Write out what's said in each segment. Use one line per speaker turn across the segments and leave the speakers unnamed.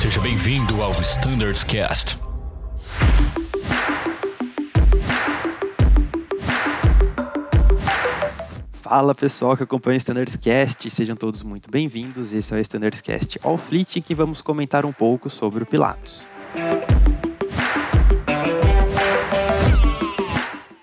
Seja bem-vindo ao Standards Cast.
Fala pessoal que acompanha o Standards Cast, sejam todos muito bem-vindos. Esse é o Standards Cast All Fleet, em que vamos comentar um pouco sobre o Pilatos.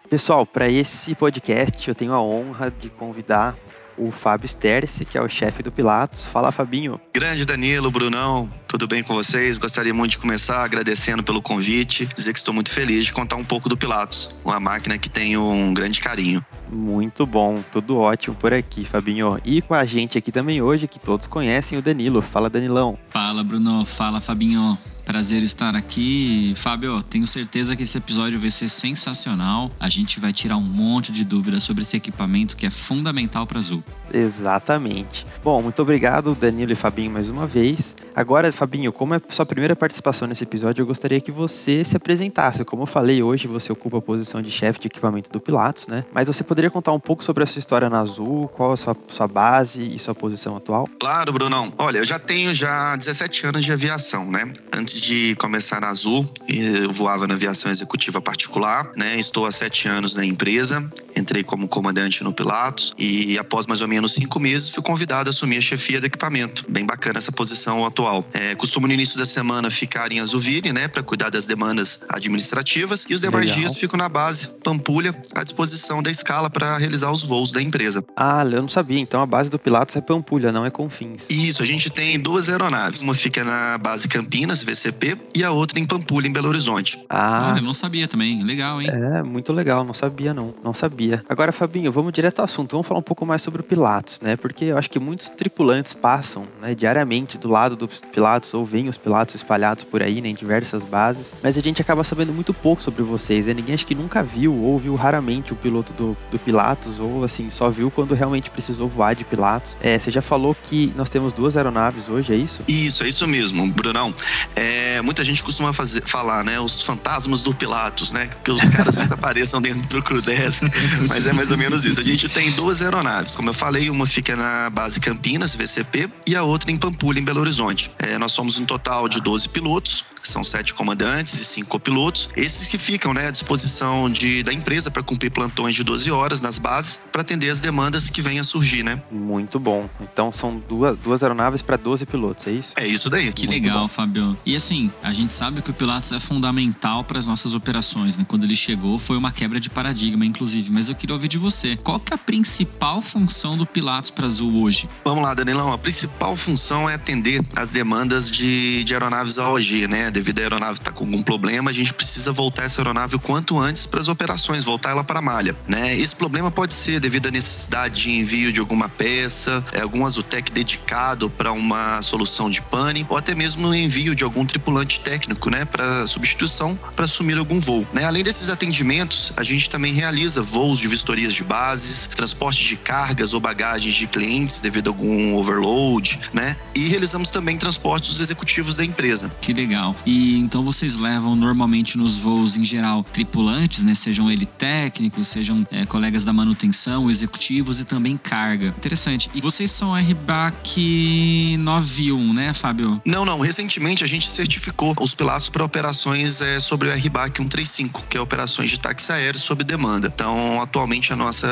Pessoal, para esse podcast eu tenho a honra de convidar o Fábio Sterce, que é o chefe do Pilatos. Fala, Fabinho.
Grande Danilo, Brunão, tudo bem com vocês? Gostaria muito de começar agradecendo pelo convite, dizer que estou muito feliz de contar um pouco do Pilatos, uma máquina que tenho um grande carinho.
Muito bom, tudo ótimo por aqui, Fabinho. E com a gente aqui também hoje, que todos conhecem, o Danilo. Fala, Danilão.
Fala, Bruno. Fala, Fabinho. Prazer estar aqui. Fábio, tenho certeza que esse episódio vai ser sensacional. A gente vai tirar um monte de dúvidas sobre esse equipamento que é fundamental para Azul.
Exatamente. Bom, muito obrigado, Danilo e Fabinho, mais uma vez. Agora, Fabinho, como é sua primeira participação nesse episódio, eu gostaria que você se apresentasse. Como eu falei, hoje você ocupa a posição de chefe de equipamento do Pilatos, né? Mas você poderia contar um pouco sobre a sua história na Azul, qual a sua, sua base e sua posição atual?
Claro, Brunão. Olha, eu já tenho já 17 anos de aviação, né? Antes de começar na Azul, eu voava na aviação executiva particular, né? Estou há sete anos na empresa, entrei como comandante no Pilatos e após mais ou menos cinco meses fui convidado a assumir a chefia do equipamento. Bem bacana essa posição atual. É, costumo no início da semana ficar em Azulville, né? Para cuidar das demandas administrativas e os demais Legal. dias fico na base Pampulha à disposição da escala para realizar os voos da empresa.
Ah, eu não sabia. Então a base do Pilatos é Pampulha, não é Confins.
Isso, a gente tem duas aeronaves. Uma fica na base Campinas, VCP, e a outra em Pampulha, em Belo Horizonte.
Ah, Olha, não sabia também. Legal, hein?
É, muito legal. Não sabia, não. Não sabia. Agora, Fabinho, vamos direto ao assunto. Vamos falar um pouco mais sobre o Pilatos, né? Porque eu acho que muitos tripulantes passam né, diariamente do lado Pilatos ou veem os Pilatos espalhados por aí, né, em diversas bases. Mas a gente acaba sabendo muito pouco sobre vocês. Né? Ninguém acho que nunca viu ou viu raramente o piloto do, do Pilatos ou assim, só viu quando realmente precisou voar de Pilatos. É, você já falou que nós temos duas aeronaves hoje, é isso?
Isso, é isso mesmo, Brunão. É, muita gente costuma fazer, falar, né? Os fantasmas do Pilatos, né? Que os caras nunca apareçam dentro do Crew 10, mas é mais ou menos isso. A gente tem duas aeronaves. Como eu falei, uma fica na base Campinas, VCP, e a outra em Pampulha, em Belo Horizonte. É, nós somos um total de 12 pilotos, são sete comandantes e cinco copilotos. Esses que ficam né, à disposição de, da empresa para cumprir plantões de 12 horas nas bases para atender as demandas que venham a surgir, né?
Muito bom. Então são duas, duas aeronaves para 12 pilotos, é isso?
É isso daí.
Que Muito legal, bom. Fábio. E assim, a gente sabe que o Pilatos é fundamental para as nossas operações, né? Quando ele chegou, foi uma quebra de paradigma, inclusive. Mas eu queria ouvir de você. Qual que é a principal função do Pilatos para Azul hoje?
Vamos lá, Danilão. A principal função é atender as demandas de, de aeronaves AOG, né? Devido à aeronave estar tá com algum problema, a gente precisa voltar essa aeronave o quanto antes para as operações, voltar ela para a malha, né? Esse problema pode ser devido à necessidade de envio de alguma peça, é, algum Azutec dedicado para uma solução de pane, ou até mesmo o envio de algum tripulante técnico, né? Para substituição, para assumir algum voo, né? Além desses atendimentos, a gente também realiza voos de vistorias de bases, transporte de cargas ou bagagens de clientes devido a algum overload, né? E realizamos também transportes dos executivos da empresa.
Que legal. E então vocês levam normalmente nos voos em geral tripulantes, né? Sejam ele técnicos, sejam é, colegas da manutenção, executivos e também carga. Interessante. E vocês são RBAC 91, né, Fábio?
Não, não. Recentemente a gente certificou os pilatos para operações é, sobre o RBAC 135, que é operações de táxi aéreo sob demanda. Então, atualmente a nossa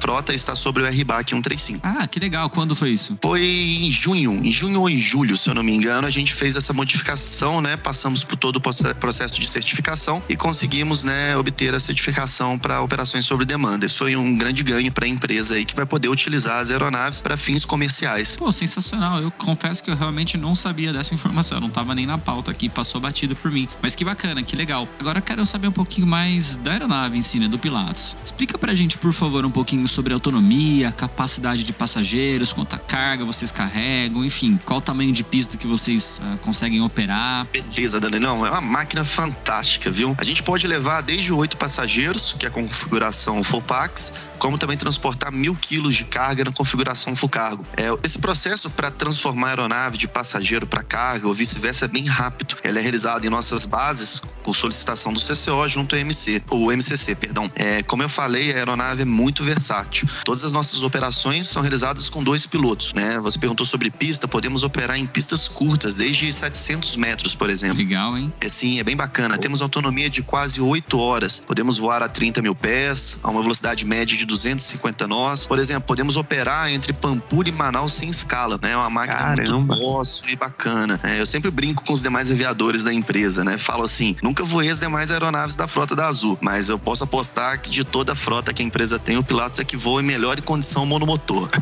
frota está sobre o RBAC 135.
Ah, que legal. Quando foi isso?
Foi em junho, em junho ou em julho, se eu não me engano, a gente fez essa modificação, né? Passamos por todo o processo de certificação e conseguimos, né, obter a certificação para operações sobre demanda. Isso foi um grande ganho para a empresa aí que vai poder utilizar as aeronaves para fins comerciais.
Pô, sensacional. Eu confesso que eu realmente não sabia dessa informação, não estava nem na pauta aqui, passou batido por mim. Mas que bacana, que legal. Agora quero saber um pouquinho mais da aeronave em si, né, do Pilatos. Explica pra gente, por favor, um pouquinho sobre autonomia, capacidade de passageiros, quanta carga vocês carregam, enfim, qual o tamanho de pista que vocês uh, conseguem operar.
Beleza, Dani. Não, é uma máquina fantástica, viu? A gente pode levar desde oito passageiros, que é a configuração full packs, como também transportar mil quilos de carga na configuração full cargo. É, esse processo para transformar a aeronave de passageiro para carga ou vice-versa é bem rápido. Ele é realizado em nossas bases por solicitação do CCO junto ao MC, ou MCC, perdão. É, como eu falei, a aeronave é muito versátil. Todas as nossas operações são realizadas com dois pilotos, né? Você perguntou sobre pista, podemos operar em pista pistas curtas, desde 700 metros, por exemplo.
Legal, hein?
É, sim, é bem bacana. Temos autonomia de quase 8 horas. Podemos voar a 30 mil pés, a uma velocidade média de 250 nós. Por exemplo, podemos operar entre Pampulha e Manaus sem escala, né? É uma máquina
Caramba.
muito fóssil e bacana. É, eu sempre brinco com os demais aviadores da empresa, né? Falo assim, nunca voei as demais aeronaves da frota da Azul, mas eu posso apostar que de toda a frota que a empresa tem, o Pilatos é que voa em melhor condição monomotor.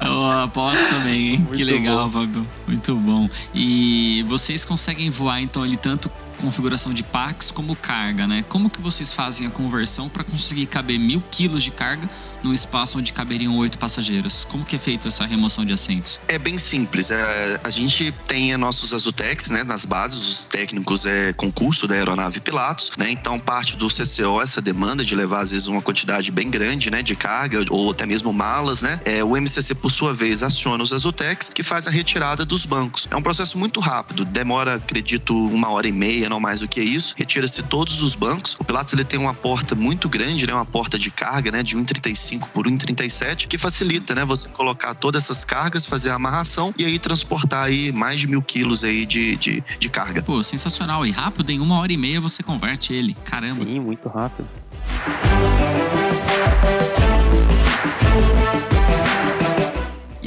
Eu aposto também, hein?
Muito
que legal, Fábio. Muito bom. E vocês conseguem voar, então, ali tanto configuração de packs como carga, né? Como que vocês fazem a conversão para conseguir caber mil quilos de carga num espaço onde caberiam oito passageiros? Como que é feito essa remoção de assentos?
É bem simples. É, a gente tem nossos Azutex, né, nas bases, os técnicos é concurso da aeronave Pilatos, né? Então parte do CCO essa demanda de levar às vezes uma quantidade bem grande, né, de carga ou até mesmo malas, né? É, o MCC por sua vez aciona os Azutex que faz a retirada dos bancos. É um processo muito rápido, demora, acredito, uma hora e meia, não mais do que isso. Retira-se todos os bancos. O Pilatos ele tem uma porta muito grande, né, uma porta de carga, né, de 1,35 por 1,37, que facilita, né, você colocar todas essas cargas, fazer a amarração e aí transportar aí mais de mil quilos aí de, de, de carga.
Pô, sensacional. E rápido, em uma hora e meia você converte ele. Caramba.
Sim, muito rápido.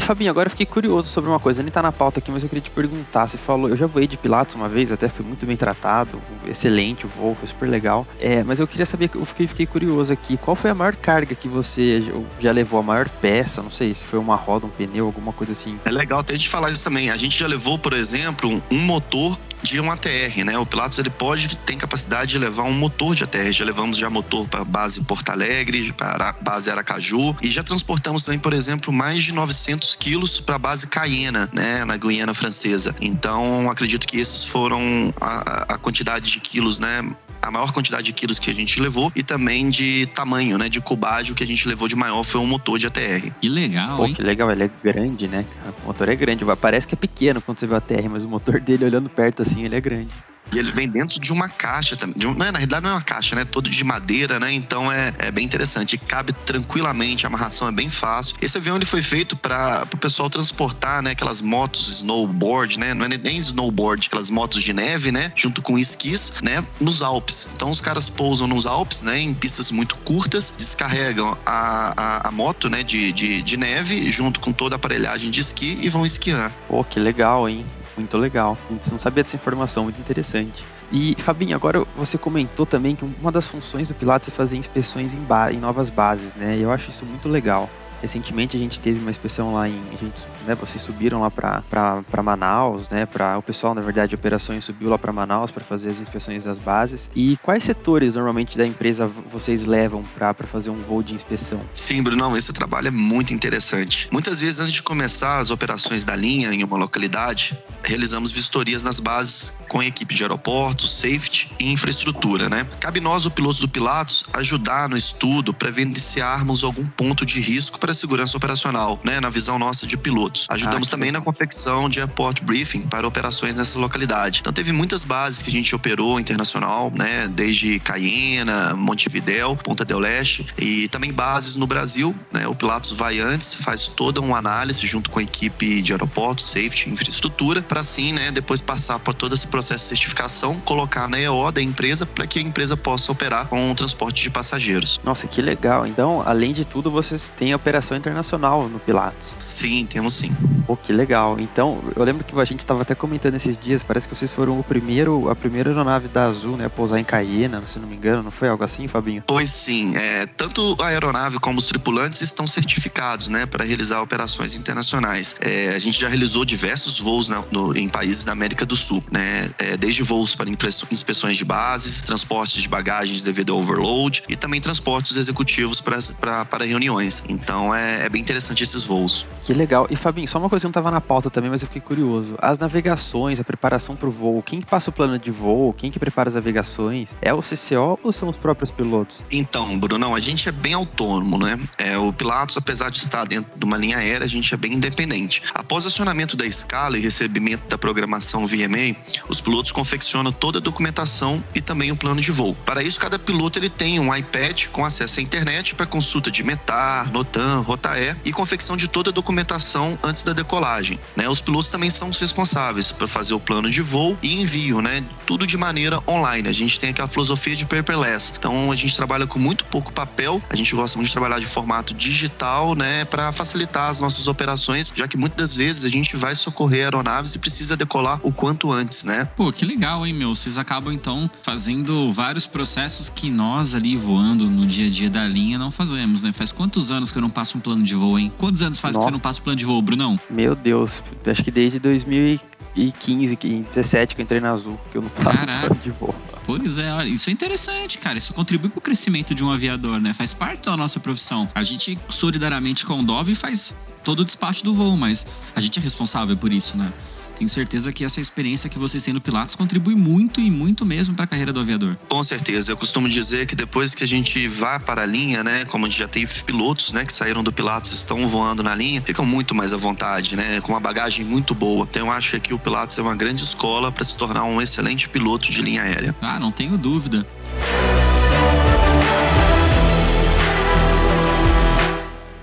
Fabinho, agora eu fiquei curioso sobre uma coisa, nem tá na pauta aqui, mas eu queria te perguntar. Você falou, eu já voei de Pilatos uma vez, até fui muito bem tratado, excelente o voo, foi super legal. É, mas eu queria saber, eu fiquei, fiquei curioso aqui, qual foi a maior carga que você já levou, a maior peça? Não sei se foi uma roda, um pneu, alguma coisa assim.
É legal até gente falar isso também. A gente já levou, por exemplo, um motor de um ATR, né? O Pilatos ele pode tem capacidade de levar um motor de ATR. Já levamos já motor para base Porto Alegre, para base Aracaju e já transportamos também, por exemplo, mais de 900 quilos para a base Cayena, né? Na Guiana Francesa. Então acredito que esses foram a, a quantidade de quilos, né? A maior quantidade de quilos que a gente levou e também de tamanho, né? De cubagem, o que a gente levou de maior foi um motor de ATR.
Que legal,
Pô,
hein?
que legal, ele é grande, né? cara? O motor é grande, parece que é pequeno quando você vê a TR, mas o motor dele olhando perto assim, ele é grande.
E ele vem dentro de uma caixa também. Um, não, na realidade não é uma caixa, né? Todo de madeira, né? Então é, é bem interessante. E cabe tranquilamente, a amarração é bem fácil. Esse avião ele foi feito para o pessoal transportar, né? Aquelas motos snowboard, né? Não é nem snowboard, aquelas motos de neve, né? Junto com esquis, né? Nos Alpes. Então os caras pousam nos Alpes, né? Em pistas muito curtas, descarregam a, a, a moto, né? De, de, de neve, junto com toda a aparelhagem de esqui e vão esquiar.
Pô, que legal, hein? Muito legal. A gente não sabia dessa informação, muito interessante. E, Fabinho, agora você comentou também que uma das funções do Pilates é fazer inspeções em, em novas bases, né? E eu acho isso muito legal. Recentemente a gente teve uma inspeção lá em. A gente, né, vocês subiram lá para Manaus, né? Pra, o pessoal, na verdade, de operações subiu lá para Manaus para fazer as inspeções das bases. E quais setores normalmente da empresa vocês levam para fazer um voo de inspeção?
Sim, Brunão, esse trabalho é muito interessante. Muitas vezes, antes de começar as operações da linha em uma localidade, realizamos vistorias nas bases com a equipe de aeroportos, safety e infraestrutura, né? Cabe nós, o pilotos do Pilatos, ajudar no estudo para evidenciarmos algum ponto de risco para a segurança operacional, né? Na visão nossa de pilotos. Ajudamos
Ah,
também na confecção de airport briefing para operações nessa localidade. Então teve muitas bases que a gente operou internacional, né? Desde Cayena, Montevidéu, Ponta del Leste e também bases no Brasil, né? O Pilatos vai antes, faz toda uma análise junto com a equipe de aeroportos, safety, infraestrutura, para assim, né? Depois passar por todo esse processo de certificação, colocar na EO da empresa para que a empresa possa operar com o transporte de passageiros.
Nossa, que legal. Então, além de tudo, vocês têm internacional no Pilatos.
Sim, temos sim.
Pô, que legal. Então, eu lembro que a gente estava até comentando esses dias, parece que vocês foram o primeiro, a primeira aeronave da Azul, né, a pousar em Cayena, se não me engano, não foi algo assim, Fabinho?
Pois sim, é, tanto a aeronave como os tripulantes estão certificados, né, para realizar operações internacionais. É, a gente já realizou diversos voos na- no- em países da América do Sul, né, é, desde voos para inspeções de bases, transportes de bagagens devido ao overload e também transportes executivos para reuniões. Então é, é bem interessante esses voos.
Que legal. E Fabinho, só uma coisa que não estava na pauta também, mas eu fiquei curioso. As navegações, a preparação para o voo, quem que passa o plano de voo, quem que prepara as navegações? É o CCO ou são os próprios pilotos?
Então, Brunão, a gente é bem autônomo, né? É, o Pilatos, apesar de estar dentro de uma linha aérea, a gente é bem independente. Após acionamento da escala e recebimento da programação VMA, os pilotos confeccionam toda a documentação e também o plano de voo. Para isso, cada piloto ele tem um iPad com acesso à internet para consulta de METAR, NOTAM, TRAN, ROTAE e confecção de toda a documentação antes da decolagem. Né? Os pilotos também são os responsáveis por fazer o plano de voo e envio, né? Tudo de maneira online. A gente tem aquela filosofia de paperless. Então a gente trabalha com muito pouco papel, a gente gosta muito de trabalhar de formato digital, né, para facilitar as nossas operações, já que muitas das vezes a gente vai socorrer aeronaves e precisa decolar o quanto antes, né?
Pô, que legal, hein, meu? Vocês acabam então fazendo vários processos que nós ali voando no dia a dia da linha não fazemos, né? Faz quantos anos que eu não passo um plano de voo, hein? Quantos anos faz Nossa. que você não passa um plano de voo, Brunão?
Meu Deus, acho que desde 2015, 17 que eu entrei na Azul, que eu não passo Caraca. plano de voo.
Pois é, olha, isso é interessante, cara. Isso contribui para o crescimento de um aviador, né? Faz parte da nossa profissão. A gente solidariamente com o Dove faz todo o despacho do voo, mas a gente é responsável por isso, né? Tenho certeza que essa experiência que vocês têm no Pilatos contribui muito e muito mesmo para a carreira do aviador.
Com certeza. Eu costumo dizer que depois que a gente vá para a linha, né, como a gente já tem pilotos, né, que saíram do Pilatos estão voando na linha, ficam muito mais à vontade, né, com uma bagagem muito boa. Então eu acho que aqui o Pilatos é uma grande escola para se tornar um excelente piloto de linha aérea.
Ah, não tenho dúvida.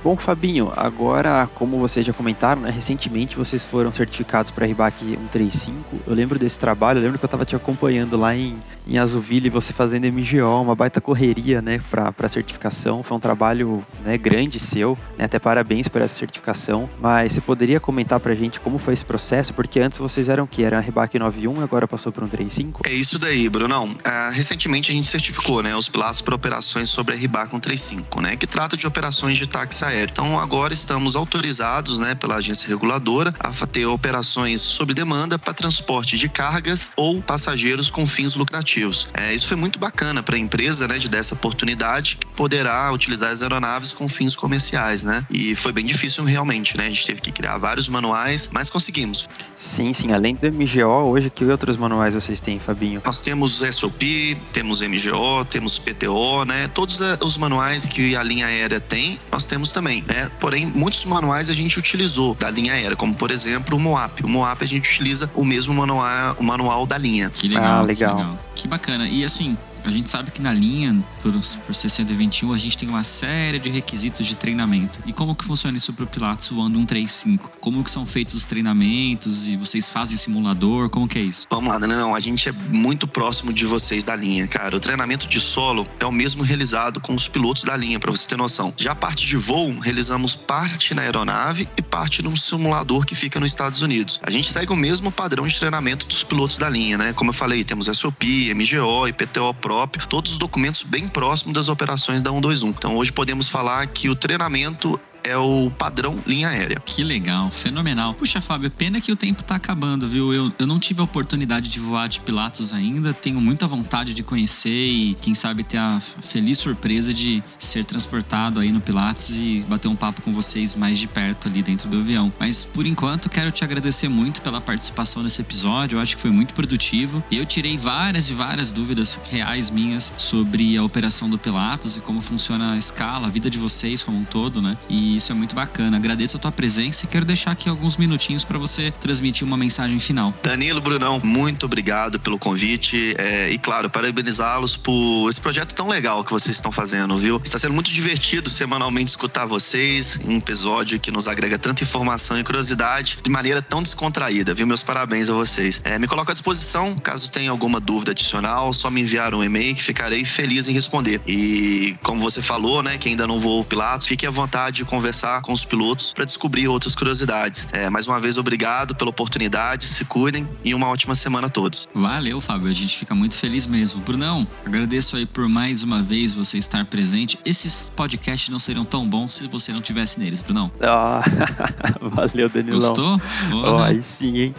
Bom, Fabinho, agora, como vocês já comentaram, né, recentemente vocês foram certificados para RIBAC 135. Eu lembro desse trabalho, eu lembro que eu estava te acompanhando lá em, em Azuville, você fazendo MGO, uma baita correria né, para certificação. Foi um trabalho né, grande seu, né, até parabéns por essa certificação. Mas você poderia comentar para a gente como foi esse processo? Porque antes vocês eram o que? Era RIBAC 91 agora passou para 135?
É isso daí, Brunão. Uh, recentemente a gente certificou né, os pilatos para operações sobre a RIBAC 135, né, que trata de operações de táxi aéreo. Então agora estamos autorizados, né, pela agência reguladora a ter operações sob demanda para transporte de cargas ou passageiros com fins lucrativos. É, isso foi muito bacana para a empresa, né, de dessa oportunidade que poderá utilizar as aeronaves com fins comerciais, né? E foi bem difícil realmente, né? A gente teve que criar vários manuais, mas conseguimos.
Sim, sim. Além do MGO, hoje que outros manuais vocês têm, Fabinho?
Nós temos SOP, temos MGO, temos PTO, né? Todos os manuais que a linha aérea tem, nós temos também também, né? Porém, muitos manuais a gente utilizou da linha aérea, como por exemplo o MOAP. O MOAP a gente utiliza o mesmo manual, o manual da linha.
Que legal, ah, legal. Que, legal. que bacana. E assim, a gente sabe que na linha, por, por 621, a gente tem uma série de requisitos de treinamento. E como que funciona isso para o Pilatos voando 135? Como que são feitos os treinamentos e vocês fazem simulador? Como que é isso?
Vamos lá, não, a gente é muito próximo de vocês da linha, cara. O treinamento de solo é o mesmo realizado com os pilotos da linha, para você ter noção. Já a parte de voo, realizamos parte na aeronave e parte num simulador que fica nos Estados Unidos. A gente segue o mesmo padrão de treinamento dos pilotos da linha, né? Como eu falei, temos SOP, MGO e PTO Pro próprio, todos os documentos bem próximos das operações da 121. Então hoje podemos falar que o treinamento é o padrão linha aérea.
Que legal, fenomenal. Puxa, Fábio, pena que o tempo tá acabando, viu? Eu, eu não tive a oportunidade de voar de Pilatos ainda, tenho muita vontade de conhecer e, quem sabe, ter a feliz surpresa de ser transportado aí no Pilatos e bater um papo com vocês mais de perto ali dentro do avião. Mas, por enquanto, quero te agradecer muito pela participação nesse episódio, eu acho que foi muito produtivo. Eu tirei várias e várias dúvidas reais minhas sobre a operação do Pilatos e como funciona a escala, a vida de vocês como um todo, né? E isso é muito bacana. Agradeço a tua presença e quero deixar aqui alguns minutinhos para você transmitir uma mensagem final.
Danilo, Brunão, muito obrigado pelo convite é, e, claro, parabenizá-los por esse projeto tão legal que vocês estão fazendo, viu? Está sendo muito divertido semanalmente escutar vocês em um episódio que nos agrega tanta informação e curiosidade de maneira tão descontraída, viu? Meus parabéns a vocês. É, me coloco à disposição, caso tenha alguma dúvida adicional, só me enviar um e-mail que ficarei feliz em responder. E, como você falou, né, que ainda não voou Pilatos, fique à vontade de conversar conversar com os pilotos para descobrir outras curiosidades. É, mais uma vez, obrigado pela oportunidade, se cuidem e uma ótima semana a todos.
Valeu, Fábio, a gente fica muito feliz mesmo. Brunão, agradeço aí por mais uma vez você estar presente. Esses podcasts não seriam tão bons se você não tivesse neles, Brunão.
Ah, valeu, Danilão.
Gostou?
Oh, aí sim, hein?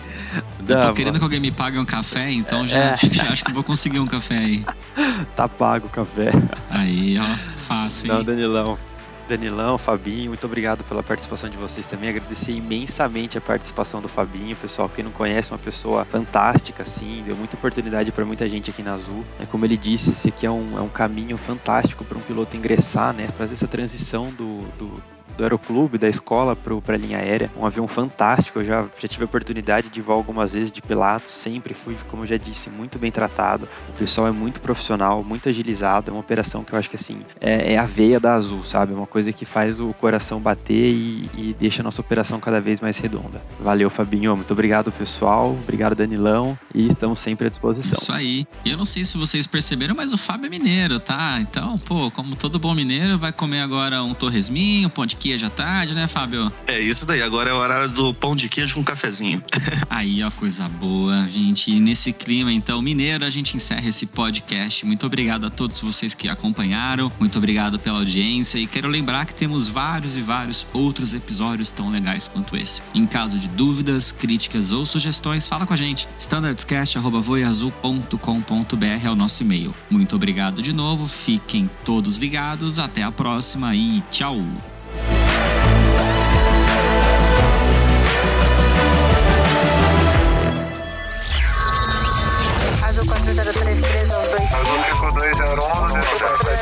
Eu tô querendo que alguém me pague um café, então já, é. já acho que vou conseguir um café aí.
Tá pago o café.
Aí, ó, fácil.
Não, Danilão. Danilão, Fabinho, muito obrigado pela participação de vocês também. Agradecer imensamente a participação do Fabinho, pessoal. Quem não conhece, uma pessoa fantástica, assim, deu muita oportunidade para muita gente aqui na Azul. É, como ele disse, esse aqui é um, é um caminho fantástico para um piloto ingressar, né? Fazer essa transição do, do do aeroclube, da escola para a linha aérea. Um avião fantástico, eu já, já tive a oportunidade de voar algumas vezes de Pilatos, sempre fui, como eu já disse, muito bem tratado. O pessoal é muito profissional, muito agilizado, é uma operação que eu acho que assim, é, é a veia da Azul, sabe? É uma coisa que faz o coração bater e, e deixa a nossa operação cada vez mais redonda. Valeu, Fabinho, muito obrigado pessoal, obrigado Danilão e estamos sempre à disposição.
Isso aí. E eu não sei se vocês perceberam, mas o Fábio é mineiro, tá? Então, pô, como todo bom mineiro, vai comer agora um torresminho, um pão de queijo à tarde, né, Fábio?
É isso daí, agora é o horário do pão de queijo com cafezinho.
aí, ó, coisa boa, gente. E nesse clima, então, mineiro, a gente encerra esse podcast. Muito obrigado a todos vocês que acompanharam, muito obrigado pela audiência e quero lembrar que temos vários e vários outros episódios tão legais quanto esse. Em caso de dúvidas, críticas ou sugestões, fala com a gente. standardscast.voiazul.com.br é o nosso e-mail. Muito obrigado de novo, fiquem todos ligados, até a próxima e tchau!